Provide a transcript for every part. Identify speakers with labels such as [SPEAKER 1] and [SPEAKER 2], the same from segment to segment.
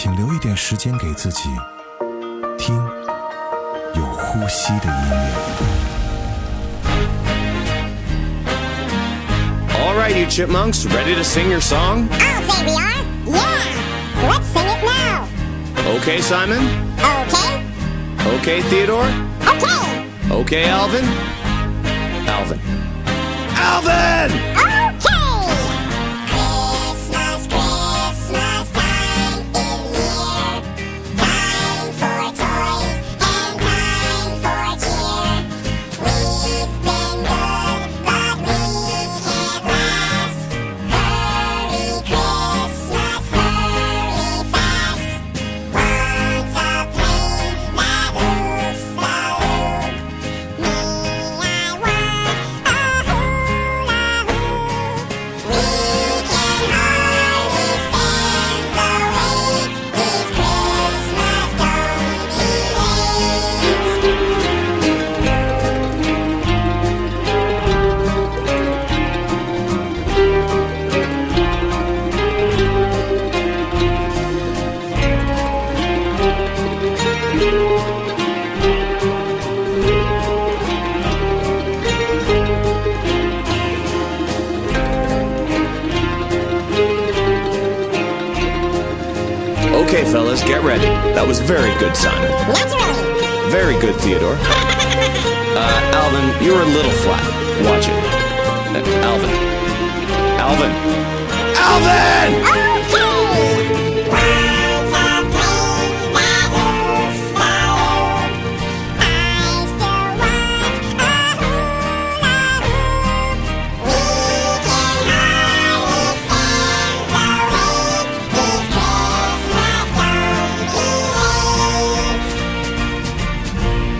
[SPEAKER 1] 请留一点时间给自己，听有呼吸的音乐。
[SPEAKER 2] All right, you chipmunks, ready to sing your song?
[SPEAKER 3] I'll say we are. Yeah. Let's sing it now.
[SPEAKER 2] Okay, Simon?
[SPEAKER 3] Okay.
[SPEAKER 2] Okay, Theodore?
[SPEAKER 3] Okay.
[SPEAKER 2] Okay, Alvin? Alvin. Alvin!
[SPEAKER 3] Okay,
[SPEAKER 2] fellas, get ready. That was very good, Simon.
[SPEAKER 3] Naturally.
[SPEAKER 2] Very good, Theodore. Uh, Alvin, you're a little flat. Watch it. Uh, Alvin. Alvin. Alvin!
[SPEAKER 3] Okay.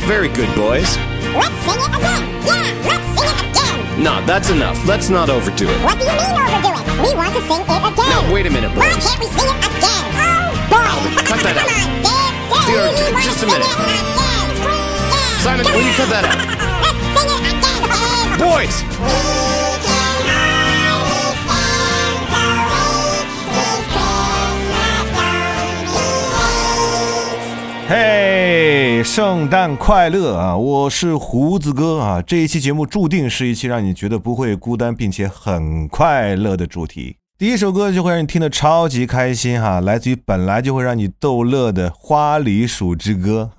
[SPEAKER 2] Very good, boys.
[SPEAKER 3] Let's sing it again. Yeah, let's sing it again.
[SPEAKER 2] No, that's enough. Let's not overdo it.
[SPEAKER 3] What do you mean overdo it? We want to sing it again.
[SPEAKER 2] No, wait a minute,
[SPEAKER 3] Why
[SPEAKER 2] boys.
[SPEAKER 3] can't we sing it again? Oh, boy.
[SPEAKER 2] cut that
[SPEAKER 3] Come
[SPEAKER 2] out.
[SPEAKER 3] on, Dave. Dave, wanna
[SPEAKER 2] just a
[SPEAKER 3] sing
[SPEAKER 2] minute.
[SPEAKER 3] it again. Yeah,
[SPEAKER 2] Simon, will you cut that out?
[SPEAKER 3] Let's sing it again, Dave.
[SPEAKER 2] Boys!
[SPEAKER 1] 圣诞快乐啊！我是胡子哥啊。这一期节目注定是一期让你觉得不会孤单，并且很快乐的主题。第一首歌就会让你听得超级开心哈，来自于本来就会让你逗乐的《花梨鼠之歌》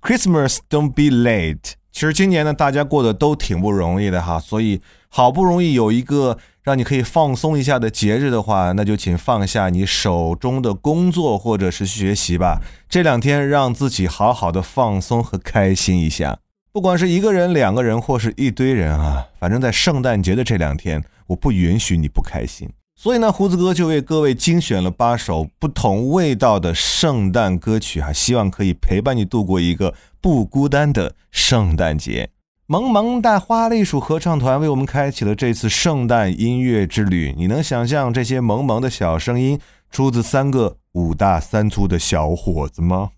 [SPEAKER 1] （Christmas Don't Be Late）。其实今年呢，大家过得都挺不容易的哈，所以好不容易有一个让你可以放松一下的节日的话，那就请放下你手中的工作或者是学习吧。这两天让自己好好的放松和开心一下，不管是一个人、两个人或是一堆人啊，反正在圣诞节的这两天，我不允许你不开心。所以呢，胡子哥就为各位精选了八首不同味道的圣诞歌曲啊，希望可以陪伴你度过一个不孤单的圣诞节。萌萌哒花栗鼠合唱团为我们开启了这次圣诞音乐之旅。你能想象这些萌萌的小声音出自三个五大三粗的小伙子吗？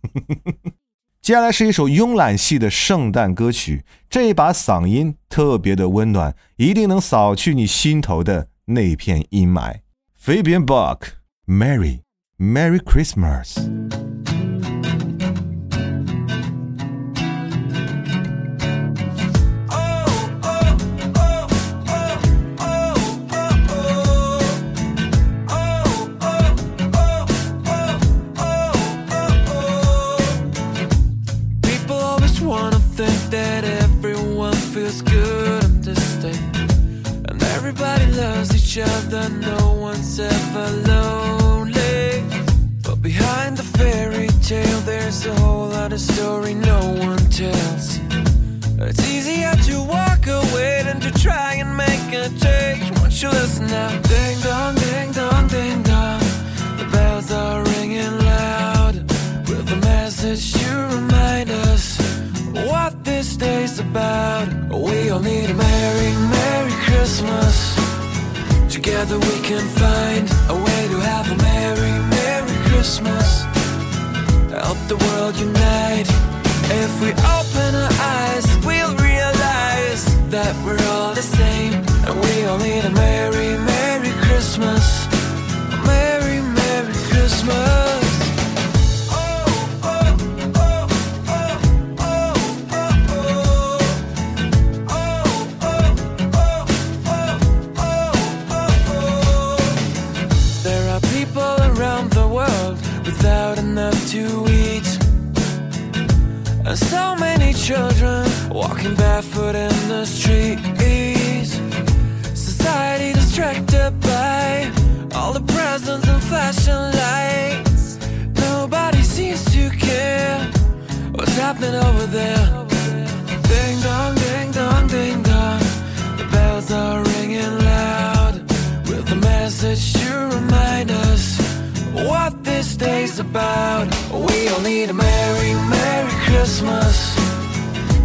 [SPEAKER 1] 接下来是一首慵懒系的圣诞歌曲，这一把嗓音特别的温暖，一定能扫去你心头的那片阴霾。Fabian Bach，Merry Merry Christmas。
[SPEAKER 4] each other, no one's ever lonely. But behind the fairy tale, there's a whole lot of story no one tells. It's easier to walk away than to try and make a change. Won't you listen now? Ding dong, ding dong, ding dong. The bells are ringing loud with a message to remind us what this day's about. We all need a merry, merry Christmas. Together we can find a way to have a Merry, Merry Christmas. Help the world unite. If we open our eyes, we'll realize that we're all the same. And we all need a Merry, Merry Christmas. A Merry, Merry Christmas. So many children walking barefoot in the streets. Society distracted by all the presents and flashing lights. Nobody seems to care what's happening over there. This day's about. We all need a Merry, Merry Christmas.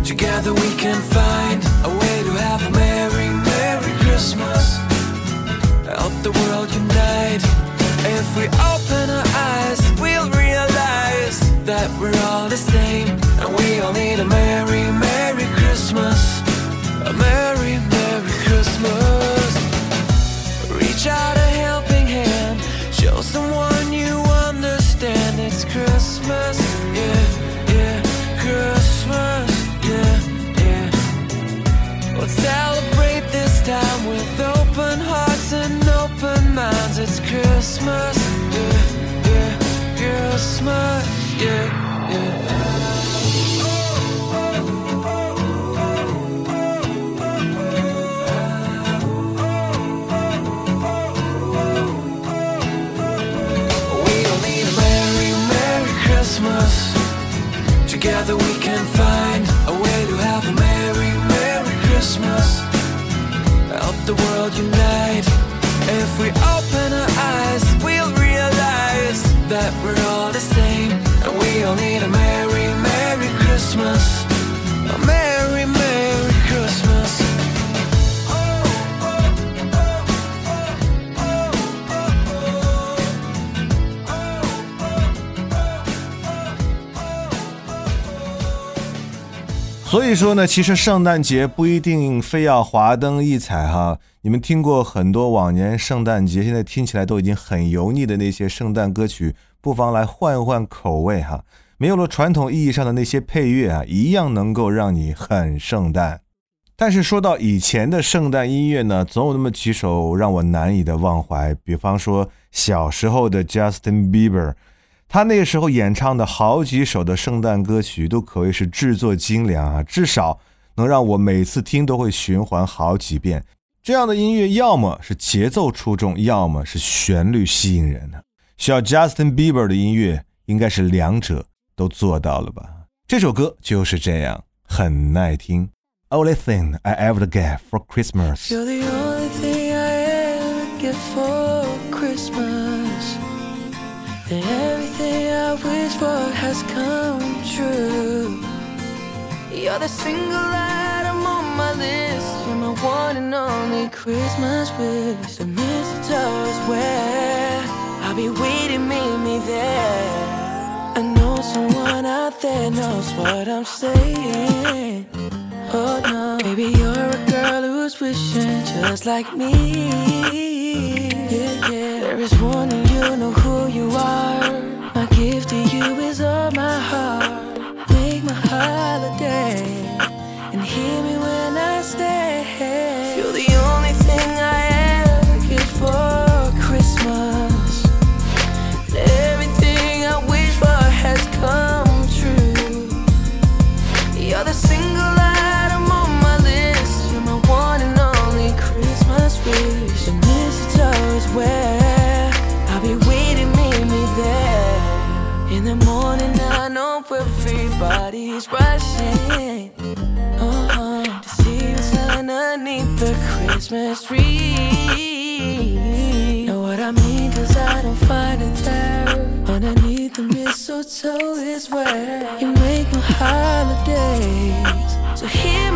[SPEAKER 4] Together we can find a way to have a Merry, Merry Christmas. Help the world unite. If we open our eyes, we'll realize that we're all the same. Christmas. Yeah, yeah. Christmas. Yeah, yeah. Need a Merry, Merry Christmas. Together we can find a way to have a Merry, Merry Christmas. Help the world unite.
[SPEAKER 1] 所以说呢，其实圣诞节不一定非要华灯异彩哈。你们听过很多往年圣诞节，现在听起来都已经很油腻的那些圣诞歌曲，不妨来换换口味哈。没有了传统意义上的那些配乐啊，一样能够让你很圣诞。但是说到以前的圣诞音乐呢，总有那么几首让我难以的忘怀。比方说小时候的 Justin Bieber，他那时候演唱的好几首的圣诞歌曲都可谓是制作精良啊，至少能让我每次听都会循环好几遍。这样的音乐要么是节奏出众，要么是旋律吸引人的。小 Justin Bieber 的音乐应该是两者都做到了吧？这首歌就是这样，很耐听。Only thing I ever get for Christmas。
[SPEAKER 4] You're the only thing I ever get for Christmas. And everything I wish for has come true. You're the single item on my list. You're my one and only Christmas wish. The mistletoe is where I'll be waiting, meet me there. I know someone out there knows what I'm saying. Oh no, baby, you're a girl who's wishing just like me. Holiday and hear me when I stay. You're the only thing I ever get for Christmas. Everything I wish for has come true. You're the single item on my list. You're my one and only Christmas wish. The mistletoe is where I'll be waiting, meet me there. In the morning, I know everybody's rushing uh-huh, to see what's underneath the Christmas tree. Know what I mean? Cause I don't find it there. Underneath the mistletoe is where you make my holidays. So here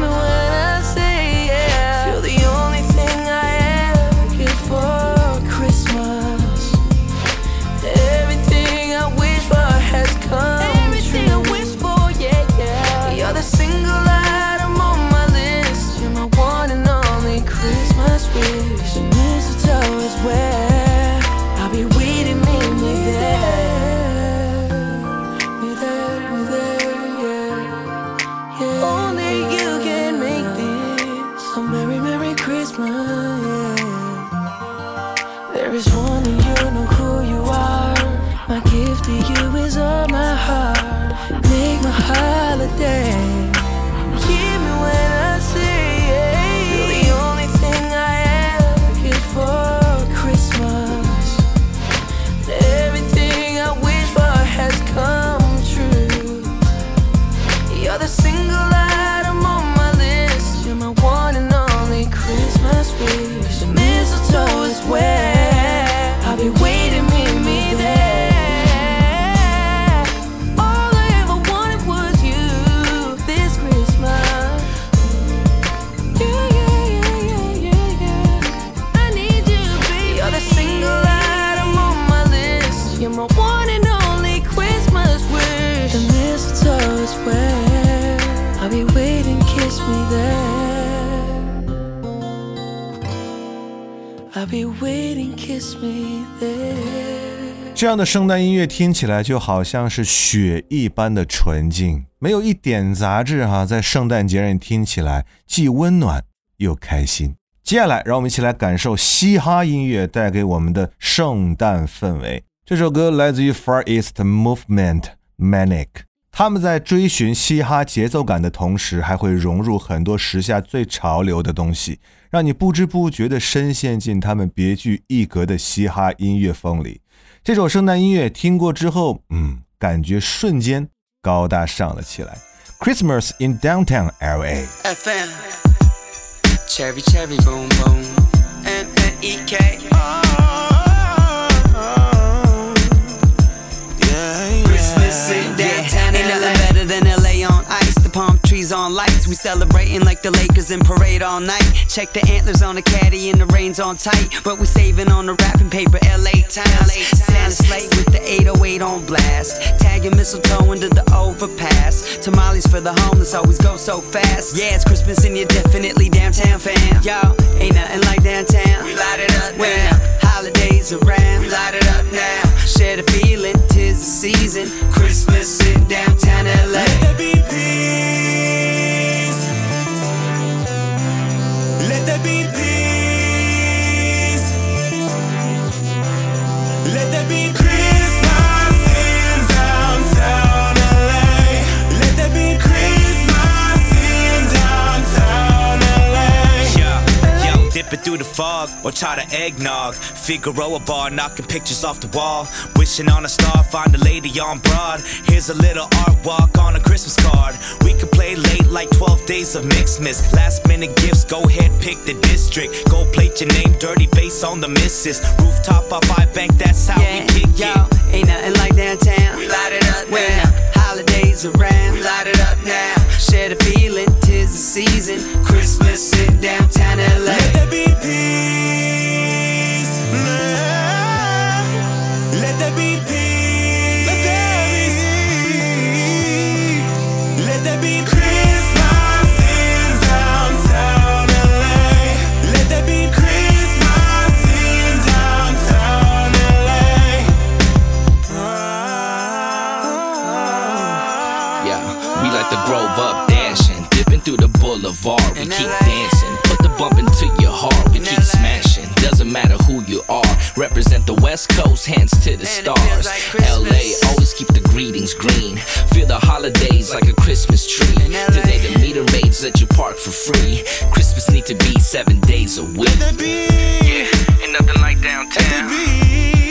[SPEAKER 5] just wanting you know who you are. My gift to you is all my heart. Make my holiday.
[SPEAKER 1] 这样的圣诞音乐听起来就好像是雪一般的纯净，没有一点杂质哈、在圣诞节让你听起来既温暖又开心。接下来，让我们一起来感受嘻哈音乐带给我们的圣诞氛围。这首歌来自于 Far East Movement Manic，他们在追寻嘻哈节奏感的同时，还会融入很多时下最潮流的东西，让你不知不觉地深陷进他们别具一格的嘻哈音乐风里。这首圣诞音乐听过之后，嗯，感觉瞬间高大上了起来。Christmas in Downtown LA。
[SPEAKER 6] FM. Downtown palm trees on lights. We celebrating like the Lakers in parade all night. Check the antlers on the caddy and the reins on tight. But we saving on the wrapping paper. LA town. Santa sleigh with the 808 on blast. Tagging mistletoe into the overpass. Tamales for the homeless always go so fast. Yeah, it's Christmas and you're definitely downtown fam. Y'all ain't nothing like downtown. We light it up when the holidays around. We light it up now. Share the feeling, tis the season. Christmas in downtown LA.
[SPEAKER 7] Let there be peace. mim.
[SPEAKER 8] Yo, yo, through the fog or try to eggnog. Figaro a bar, knocking pictures off the wall. Wishing on a star, find a lady on broad. Here's a little art walk on a Christmas card. We could play late like 12 days of Mixmas. Last minute gifts, go ahead, pick the district. Go plate your name, dirty face on the missus. Rooftop off I bank, that's how
[SPEAKER 6] Yeah,
[SPEAKER 8] we kick
[SPEAKER 6] yo,
[SPEAKER 8] it.
[SPEAKER 6] ain't nothing like downtown. We light it up when the holidays around. We light it up now. Share the feeling, tis the season. Christmas in downtown LA.
[SPEAKER 7] Let there be peace.
[SPEAKER 9] Bump into your heart. We keep smashing, doesn't matter who you are. Represent the West Coast, hands to the stars.
[SPEAKER 6] feels like Christmas.
[SPEAKER 9] LA, always keep the greetings green. Feel the holidays like a Christmas tree. Today the meter maids let you park for free. Christmas need to be seven days a week.
[SPEAKER 7] Let there be.
[SPEAKER 9] Yeah, ain't nothing like downtown.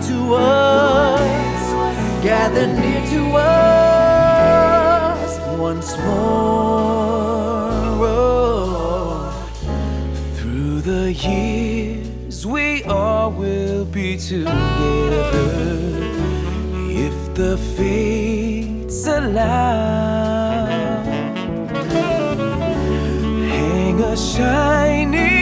[SPEAKER 10] to us, gather near to us once more. Oh. Through the years, we all will be together if the fates allow. Hang a shining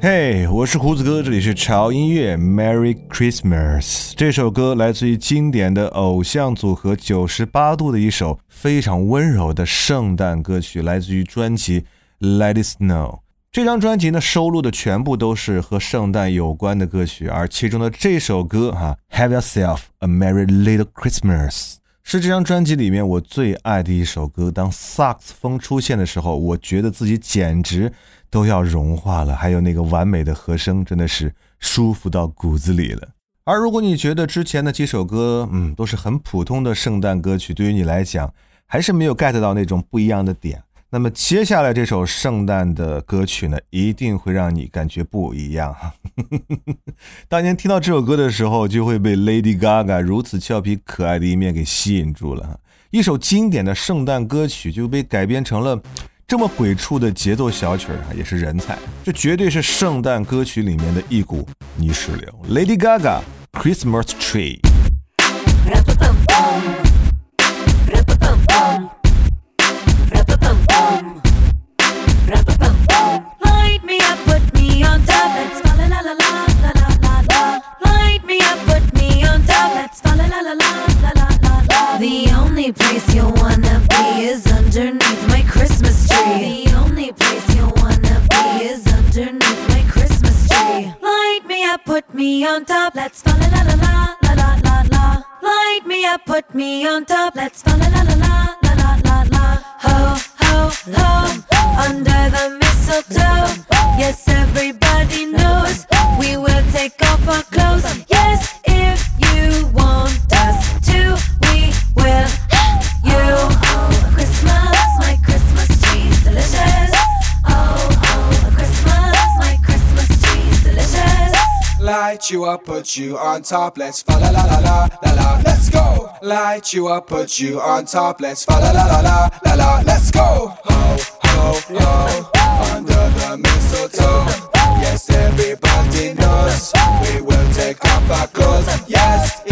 [SPEAKER 1] 嘿我是胡子哥，这里是潮音乐，Merry Christmas。这首歌来自于经典的偶像组合九十八度的一首非常温柔的圣诞歌曲，来自于专辑《Let It Snow》。这张专辑呢，收录的全部都是和圣诞有关的歌曲，而其中的这首歌哈、Have Yourself a Merry Little Christmas。是这张专辑里面我最爱的一首歌。当萨克斯风出现的时候，我觉得自己简直都要融化了。还有那个完美的和声，真的是舒服到骨子里了。而如果你觉得之前的几首歌，嗯，都是很普通的圣诞歌曲，对于你来讲还是没有 get 到那种不一样的点，那么接下来这首圣诞的歌曲呢，一定会让你感觉不一样。当年听到这首歌的时候，就会被 Lady Gaga 如此俏皮可爱的一面给吸引住了。一首经典的圣诞歌曲就被改编成了这么鬼畜的节奏小曲儿，也是人才。这绝对是圣诞歌曲里面的一股泥石流。Lady Gaga Christmas Tree。
[SPEAKER 11] Up, put me on top. Let's fa la la la la la la la la. Light me up, put me on top. Let's fa la la la la la la la la. Ho ho ho,
[SPEAKER 12] up, put you on top. Let's fa la la la la la la. Let's go. Light you up, put you on top. Let's fa la la la la la la. Let's go. Ho ho ho. Under the mistletoe. Yes, everybody knows we will take off our clothes. Yes,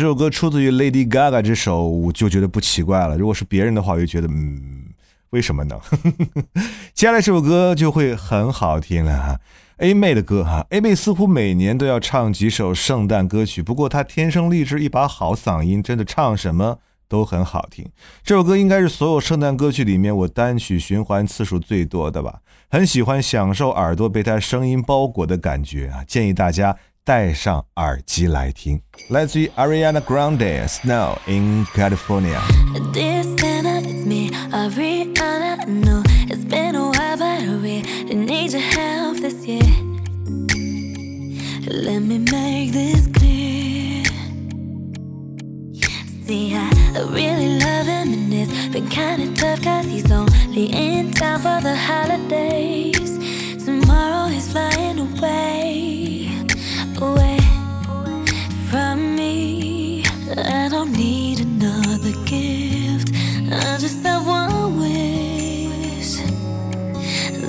[SPEAKER 1] 这首歌出自于 Lady Gaga 这首，我就觉得不奇怪了。如果是别人的话，我就觉得嗯，为什么呢？接下来这首歌就会很好听了哈。A 妹的歌哈，A 妹似乎每年都要唱几首圣诞歌曲，不过她天生丽质一把好嗓音，真的唱什么都很好听。这首歌应该是所有圣诞歌曲里面我单曲循环次数最多的吧，很喜欢享受耳朵被她声音包裹的感觉啊，建议大家戴上耳机来听。来自于 Ariana Grande Snow in California。
[SPEAKER 11] This Santa, it's me, Ariana. I know it's been a while, but I really need your help this year. Let me make this clear. See, I, I really love him, and it's been kinda tough, cause he's only in town for the holidays. Tomorrow he's flying away, away from me. I don't need another gift. I just have one wish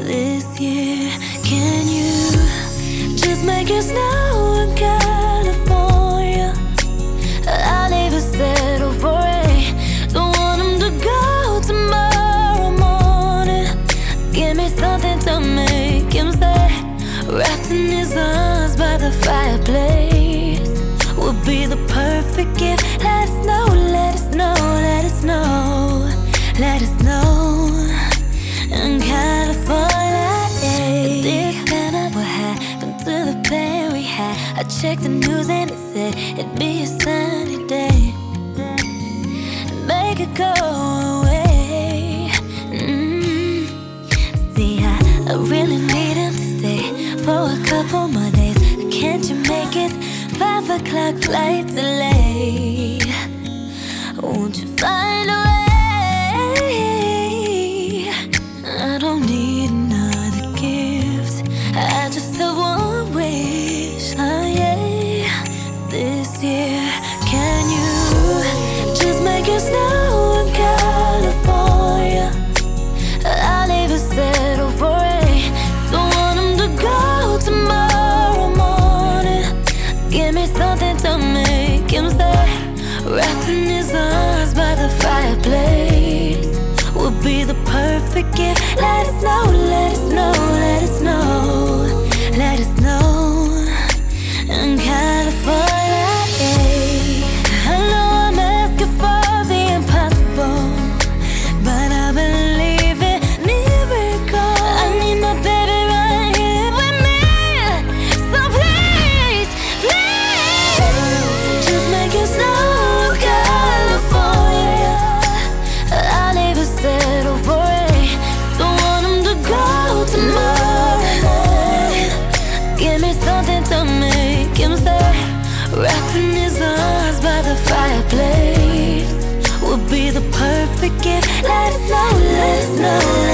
[SPEAKER 11] this year. Can you just make it snow in California? I'll even settle for it. Don't want him to go tomorrow morning. Give me something to make him stay. Wrapped in his arms by the fireplace would be the perfect gift. Let us know, let us know, let us know, let us know. In California, yeah. This Santa, what happened to the plan we had? I checked the news and it said it'd be a sunny o'clock flight delay? Won't you find know, let us know, let us know,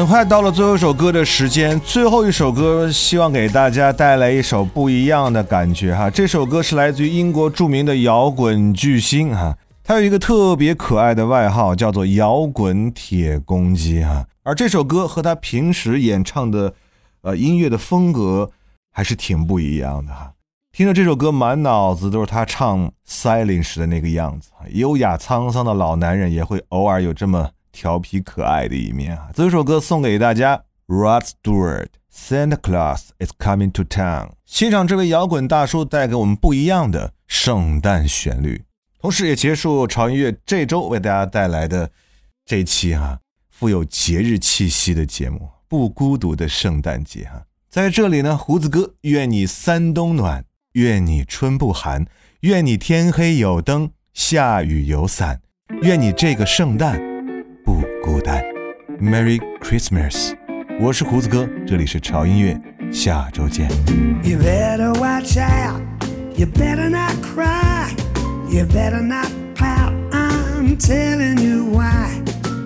[SPEAKER 1] 很快到了最后一首歌的时间，最后一首歌希望给大家带来一首不一样的感觉哈。这首歌是来自于英国著名的摇滚巨星哈，他有一个特别可爱的外号，叫做“摇滚铁公鸡”哈。而这首歌和他平时演唱的呃音乐的风格还是挺不一样的哈。听着这首歌，满脑子都是他唱《Silence》时的那个样子，优雅沧桑的老男人也会偶尔有这么调皮可爱的一面啊。这首歌送给大家，Rod Stewart，《Santa Claus is Coming to Town》。欣赏这位摇滚大叔带给我们不一样的圣诞旋律，同时也结束潮音乐这周为大家带来的这期哈、富有节日气息的节目《不孤独的圣诞节》哈。在这里呢，胡子哥愿你三冬暖。愿你春不寒，愿你天黑有灯，下雨有伞，愿你这个圣诞不孤单。Merry Christmas！我是胡子哥，这里是潮音乐，下周见。
[SPEAKER 13] You better watch out. You better not cry. You better not pout. I'm telling you why.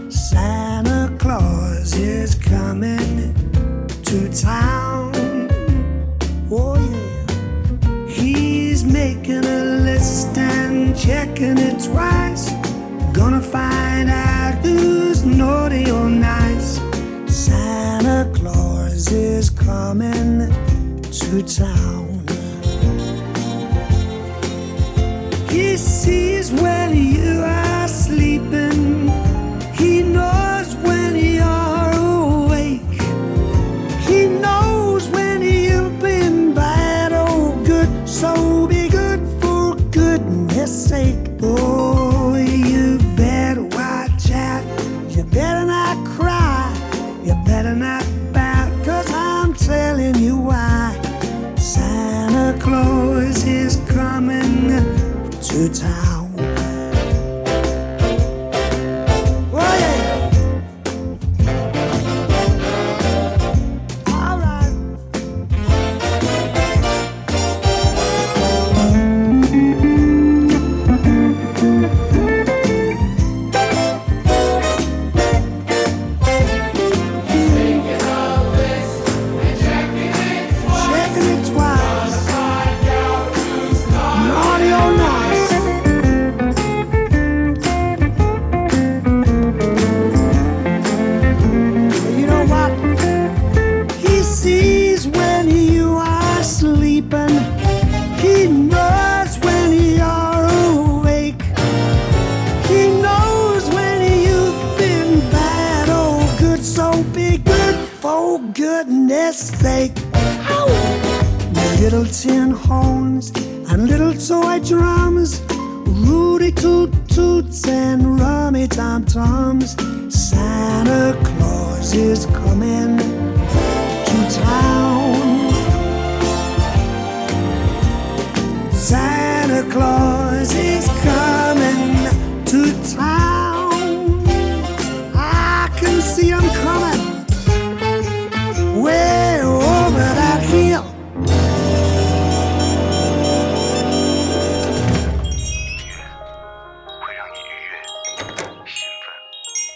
[SPEAKER 13] Santa Claus is coming to town. Oh, yeah. He's making a list and checking it twice. Gonna find out naughty or nice. Santa Claus is coming to town. He sees when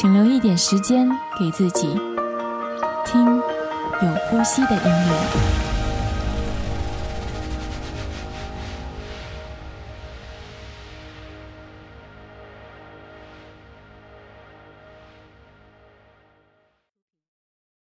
[SPEAKER 14] 请留一点时间给自己，听有呼吸的音乐。